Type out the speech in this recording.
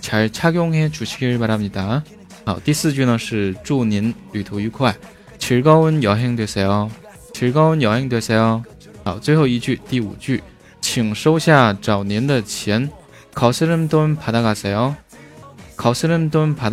잘착용해주시길바랍니다好，第四句呢是祝您旅途愉快，즐거운여행되세 요， 즐거운여행되세 요。 好，最后一句，第五句，请收下找您的钱，거스름돈받아가세 요， 거스름돈받아